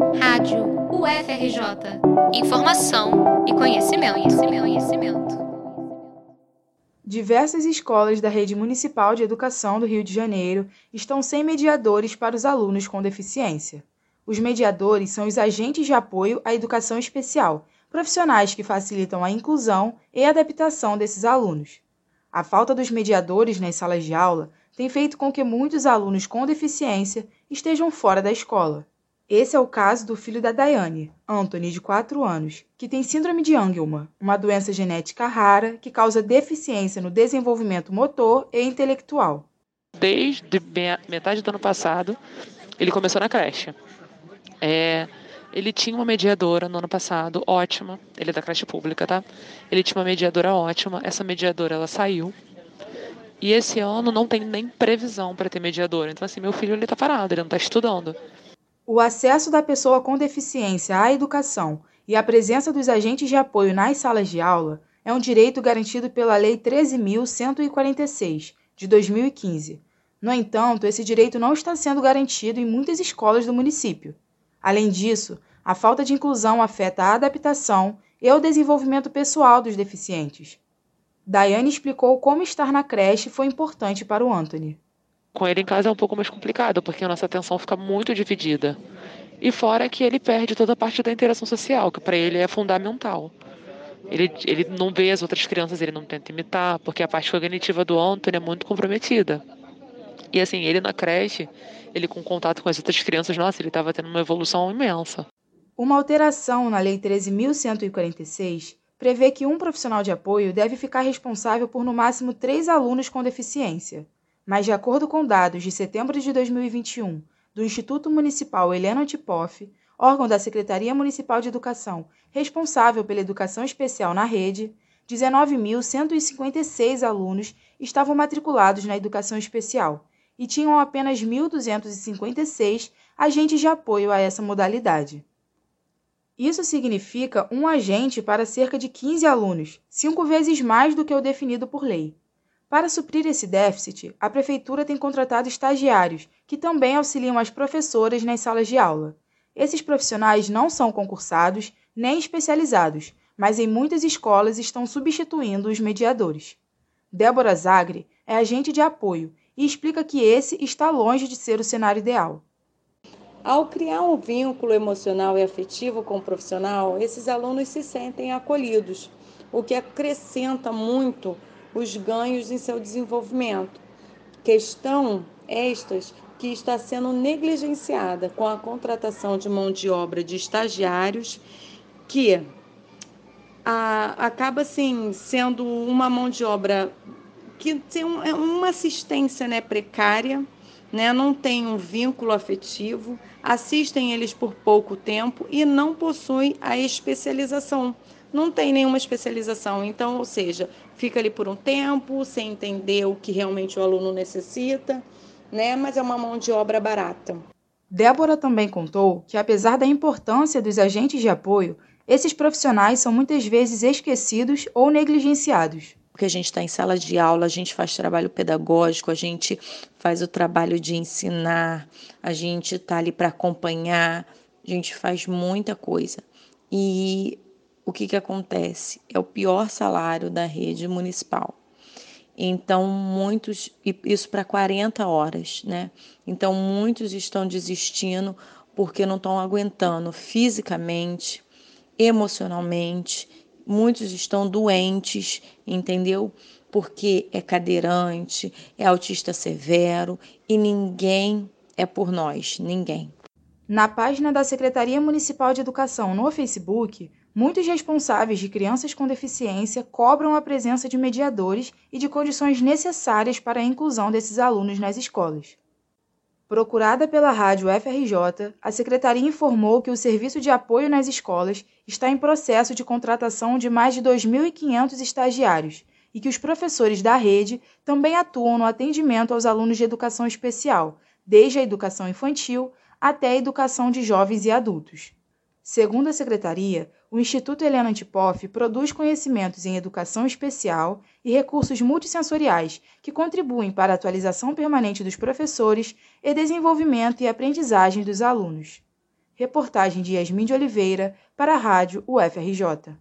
Rádio UFRJ. Informação e conhecimento, conhecimento, conhecimento. Diversas escolas da Rede Municipal de Educação do Rio de Janeiro estão sem mediadores para os alunos com deficiência. Os mediadores são os agentes de apoio à educação especial, profissionais que facilitam a inclusão e adaptação desses alunos. A falta dos mediadores nas salas de aula tem feito com que muitos alunos com deficiência estejam fora da escola. Esse é o caso do filho da Daiane, Anthony, de 4 anos, que tem síndrome de Angelman, uma doença genética rara que causa deficiência no desenvolvimento motor e intelectual. Desde metade do ano passado, ele começou na creche. É, ele tinha uma mediadora no ano passado, ótima. Ele é da creche pública, tá? Ele tinha uma mediadora ótima. Essa mediadora ela saiu. E esse ano não tem nem previsão para ter mediadora. Então assim, meu filho ele tá parado, ele não está estudando. O acesso da pessoa com deficiência à educação e a presença dos agentes de apoio nas salas de aula é um direito garantido pela Lei 13.146, de 2015. No entanto, esse direito não está sendo garantido em muitas escolas do município. Além disso, a falta de inclusão afeta a adaptação e o desenvolvimento pessoal dos deficientes. Daiane explicou como estar na creche foi importante para o Anthony. Com ele em casa é um pouco mais complicado, porque a nossa atenção fica muito dividida. E fora que ele perde toda a parte da interação social, que para ele é fundamental. Ele, ele não vê as outras crianças, ele não tenta imitar, porque a parte cognitiva do Anthony é muito comprometida. E assim, ele na creche, ele com contato com as outras crianças, nossa, ele estava tendo uma evolução imensa. Uma alteração na Lei 13.146 prevê que um profissional de apoio deve ficar responsável por no máximo três alunos com deficiência. Mas, de acordo com dados de setembro de 2021 do Instituto Municipal Helena Tipoff, órgão da Secretaria Municipal de Educação responsável pela educação especial na rede, 19.156 alunos estavam matriculados na educação especial e tinham apenas 1.256 agentes de apoio a essa modalidade. Isso significa um agente para cerca de 15 alunos, cinco vezes mais do que o definido por lei. Para suprir esse déficit, a Prefeitura tem contratado estagiários, que também auxiliam as professoras nas salas de aula. Esses profissionais não são concursados nem especializados, mas em muitas escolas estão substituindo os mediadores. Débora Zagre é agente de apoio e explica que esse está longe de ser o cenário ideal. Ao criar um vínculo emocional e afetivo com o profissional, esses alunos se sentem acolhidos, o que acrescenta muito os ganhos em seu desenvolvimento. Questão estas que está sendo negligenciada com a contratação de mão de obra de estagiários, que a, acaba assim sendo uma mão de obra que tem um, é uma assistência né, precária, né, não tem um vínculo afetivo, assistem eles por pouco tempo e não possuem a especialização. Não tem nenhuma especialização, então, ou seja, fica ali por um tempo, sem entender o que realmente o aluno necessita, né? Mas é uma mão de obra barata. Débora também contou que, apesar da importância dos agentes de apoio, esses profissionais são muitas vezes esquecidos ou negligenciados porque a gente está em sala de aula, a gente faz trabalho pedagógico, a gente faz o trabalho de ensinar, a gente está ali para acompanhar, a gente faz muita coisa. E o que, que acontece? É o pior salário da rede municipal. Então, muitos, isso para 40 horas, né? Então, muitos estão desistindo porque não estão aguentando fisicamente, emocionalmente Muitos estão doentes, entendeu? Porque é cadeirante, é autista severo e ninguém é por nós, ninguém. Na página da Secretaria Municipal de Educação no Facebook, muitos responsáveis de crianças com deficiência cobram a presença de mediadores e de condições necessárias para a inclusão desses alunos nas escolas. Procurada pela rádio FRJ, a secretaria informou que o serviço de apoio nas escolas está em processo de contratação de mais de 2.500 estagiários e que os professores da rede também atuam no atendimento aos alunos de educação especial, desde a educação infantil até a educação de jovens e adultos. Segundo a secretaria, o Instituto Helena Antipoff produz conhecimentos em educação especial e recursos multissensoriais que contribuem para a atualização permanente dos professores e desenvolvimento e aprendizagem dos alunos. Reportagem de Yasmin de Oliveira para a Rádio UFRJ.